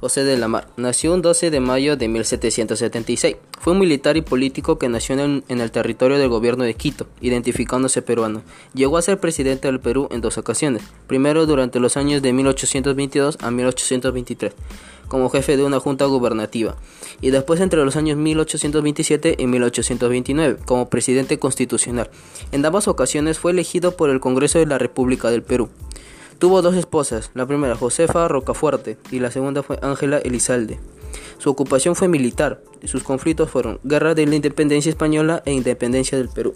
José de la Mar. Nació un 12 de mayo de 1776. Fue un militar y político que nació en el, territorio del gobierno de Quito, identificándose peruano. Llegó a ser presidente del Perú en dos ocasiones, primero durante los años de 1822 a 1823, como jefe de una junta gubernativa, y después entre los años 1827 y 1829, como presidente constitucional. En ambas ocasiones fue elegido por el Congreso de la República del Perú. Tuvo dos esposas, la primera Josefa Rocafuerte y la segunda fue Ángela Elizalde. Su ocupación fue militar y sus conflictos fueron Guerra de la Independencia Española e Independencia del Perú.